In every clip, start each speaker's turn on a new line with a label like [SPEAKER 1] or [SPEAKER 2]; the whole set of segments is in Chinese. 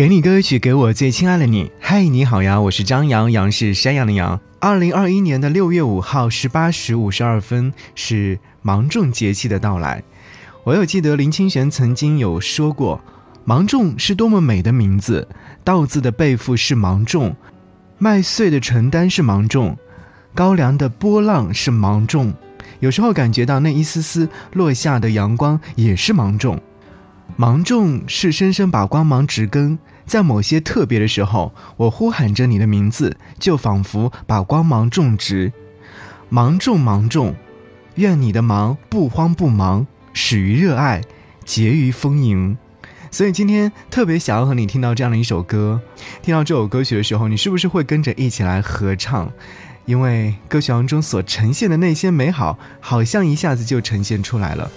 [SPEAKER 1] 给你歌曲，给我最亲爱的你。嗨，你好呀，我是张扬，杨是山羊的羊。二零二一年的六月五号十八时五十二分是芒种节气的到来。我有记得林清玄曾经有说过，芒种是多么美的名字。稻子的背负是芒种，麦穗的承担是芒种，高粱的波浪是芒种。有时候感觉到那一丝丝落下的阳光也是芒种。芒种是深深把光芒植根，在某些特别的时候，我呼喊着你的名字，就仿佛把光芒种植。芒种芒种，愿你的芒不慌不忙，始于热爱，结于丰盈。所以今天特别想要和你听到这样的一首歌，听到这首歌曲的时候，你是不是会跟着一起来合唱？因为歌曲当中所呈现的那些美好，好像一下子就呈现出来了。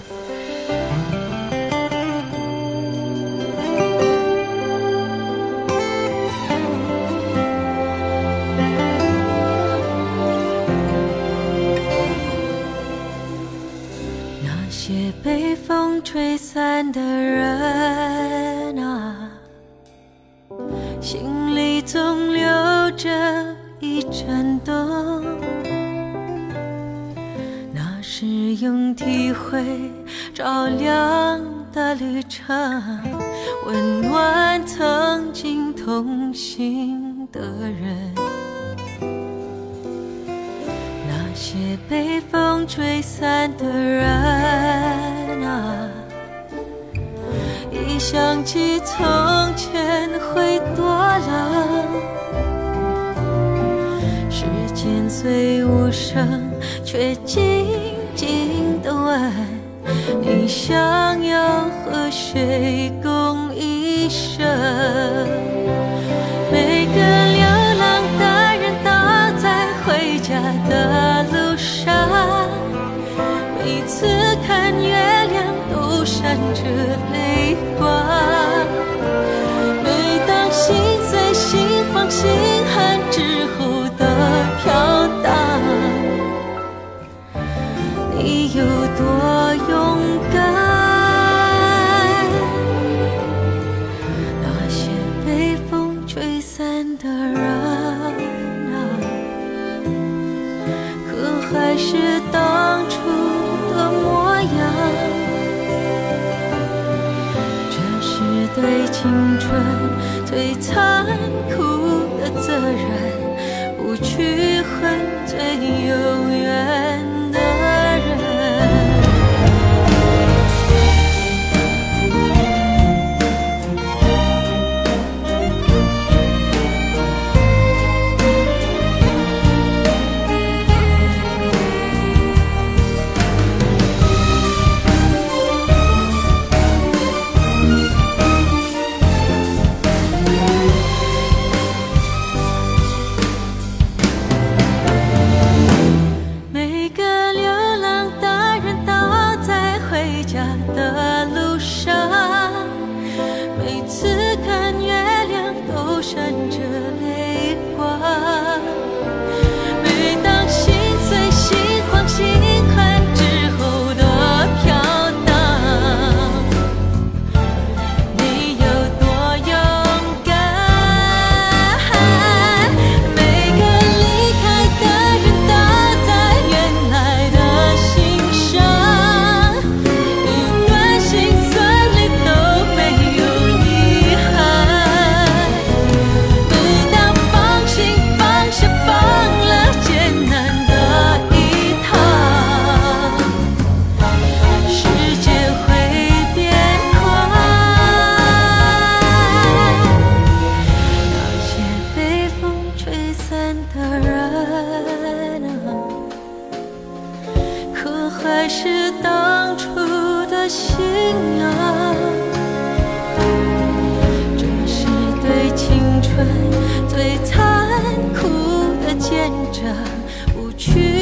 [SPEAKER 2] 那些被风吹散的人啊，心里总留着一盏灯，那是用体会照亮的旅程，温暖曾经同行的人。那些被风吹散的人想起从前，会多冷。时间虽无声，却静静的问：你想要和谁共最青春最残酷。这是对青春最残酷的见证不去